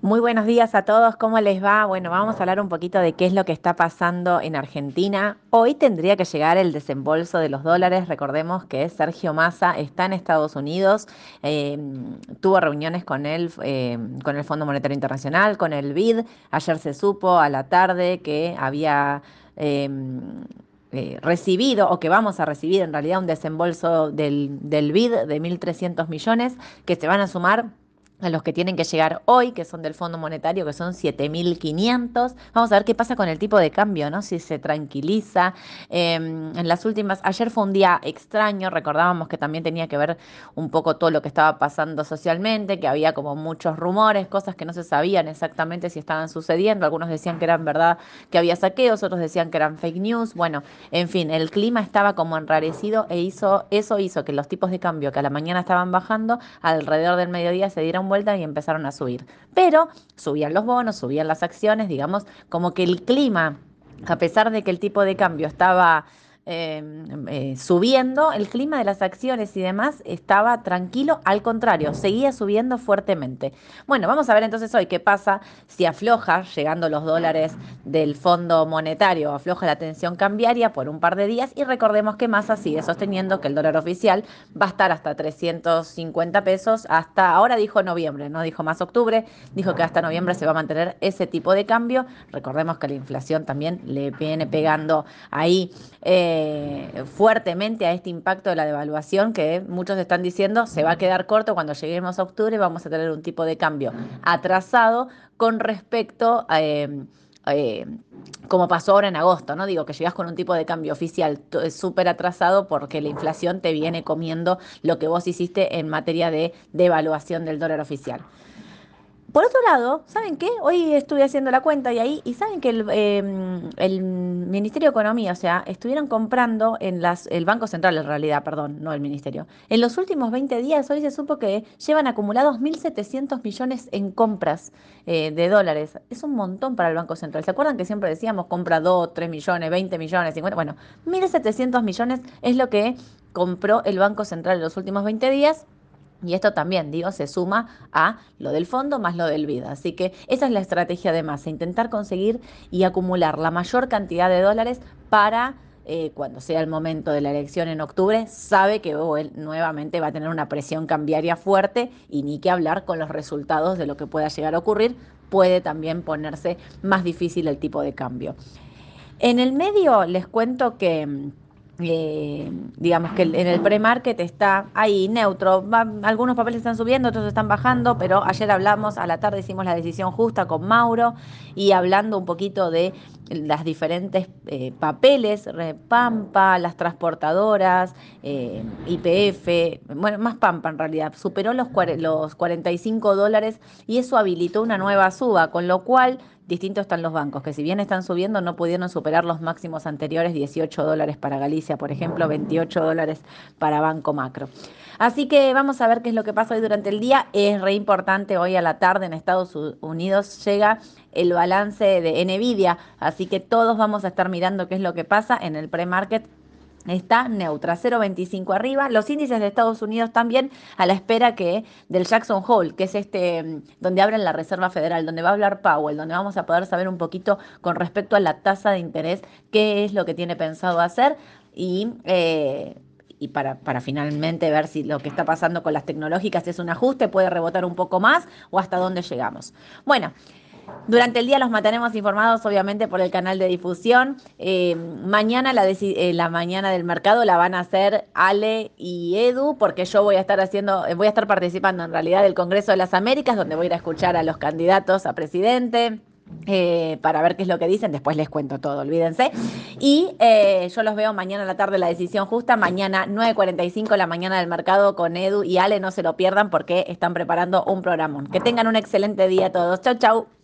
Muy buenos días a todos, ¿cómo les va? Bueno, vamos a hablar un poquito de qué es lo que está pasando en Argentina. Hoy tendría que llegar el desembolso de los dólares. Recordemos que Sergio Massa está en Estados Unidos, eh, tuvo reuniones con él, eh, con el Fondo Monetario Internacional, con el BID. Ayer se supo a la tarde que había... Eh, recibido o que vamos a recibir en realidad un desembolso del, del BID de 1.300 millones que se van a sumar a los que tienen que llegar hoy, que son del Fondo Monetario, que son 7.500. Vamos a ver qué pasa con el tipo de cambio, ¿no? Si se tranquiliza. Em, en las últimas, ayer fue un día extraño, recordábamos que también tenía que ver un poco todo lo que estaba pasando socialmente, que había como muchos rumores, cosas que no se sabían exactamente si estaban sucediendo. Algunos decían que eran verdad, que había saqueos, otros decían que eran fake news. Bueno, en fin, el clima estaba como enrarecido e hizo, eso hizo que los tipos de cambio que a la mañana estaban bajando, alrededor del mediodía se dieran vuelta y empezaron a subir. Pero subían los bonos, subían las acciones, digamos, como que el clima, a pesar de que el tipo de cambio estaba Em, eh, subiendo, el clima de las acciones y demás estaba tranquilo, al contrario, seguía subiendo fuertemente. Bueno, vamos a ver entonces hoy qué pasa si afloja, llegando los dólares del Fondo Monetario, afloja la tensión cambiaria por un par de días y recordemos que Massa sigue sosteniendo que el dólar oficial va a estar hasta 350 pesos hasta, ahora dijo noviembre, no dijo más octubre, dijo que hasta noviembre se va a mantener ese tipo de cambio. Recordemos que la inflación también le viene pegando ahí. Eh, eh, fuertemente a este impacto de la devaluación que muchos están diciendo se va a quedar corto cuando lleguemos a octubre, vamos a tener un tipo de cambio atrasado con respecto a... Eh, eh, como pasó ahora en agosto, ¿no? Digo, que llegas con un tipo de cambio oficial súper atrasado porque la inflación te viene comiendo lo que vos hiciste en materia de devaluación del dólar oficial. Por otro lado, ¿saben qué? Hoy estuve haciendo la cuenta y ahí, y saben que el, em, el, Ministerio de Economía, o sea, estuvieron comprando en las, el Banco Central en realidad, perdón, no el Ministerio. En los últimos 20 días, hoy se supo que llevan acumulados 1.700 millones en compras eh, de dólares. Es un montón para el Banco Central. ¿Se acuerdan que siempre decíamos compra 2, 3 millones, 20 millones, 50? Bueno, 1.700 millones es lo que compró el Banco Central en los últimos 20 días y esto también, digo, se suma a lo del fondo más lo del vida. Así que esa es la estrategia de Massa, intentar conseguir y acumular la mayor cantidad de dólares para eh, cuando sea el momento de la elección en octubre, sabe que oh, él nuevamente va a tener una presión cambiaria fuerte y ni que hablar con los resultados de lo que pueda llegar a ocurrir, puede también ponerse más difícil el tipo de cambio. En el medio les cuento que eh, digamos que en el pre-market está ahí neutro. algunos papeles están subiendo, otros están bajando, pero ayer hablamos, a la tarde hicimos la decisión justa con Mauro y hablando un poquito de las diferentes eh, papeles, Pampa, las transportadoras, eh, IPF, bueno, más Pampa en realidad, superó los, los 45 dólares y eso habilitó una nueva suba, con lo cual distintos están los bancos, que si bien están subiendo, no pudieron superar los máximos anteriores, 18 dólares para Galicia, por ejemplo, 28 dólares para Banco Macro. Así que vamos a ver qué es lo que pasa hoy durante el día. Es re importante, hoy a la tarde en Estados Unidos llega el balance de Nvidia, así que todos vamos a estar mirando qué es lo que pasa en el pre-market está neutra, 0,25 arriba. Los índices de Estados Unidos también a la espera que del Jackson Hole, que es este mm, donde abren la Reserva Federal, donde va a hablar Powell, donde vamos a poder saber un poquito con respecto a la tasa de interés, qué es lo que tiene pensado hacer y... Eh, y para, para, finalmente ver si lo que está pasando con las tecnológicas es un ajuste, puede rebotar un poco más o hasta dónde llegamos. Bueno, durante el día los mantenemos informados, obviamente, por el canal de difusión. Eh, mañana, la, eh, la, mañana del mercado, la van a hacer Ale y Edu, porque yo voy a estar haciendo, voy a estar participando en realidad del Congreso de las Américas, donde voy a ir a escuchar a los candidatos a presidente. Eh, para ver qué es lo que dicen, después les cuento todo, olvídense. Y yo los veo mañana a la tarde, la decisión justa, mañana 9.45, la mañana del mercado con Edu y Ale, no se lo pierdan porque están preparando un programón. Que tengan un excelente día todos. Chau, chau.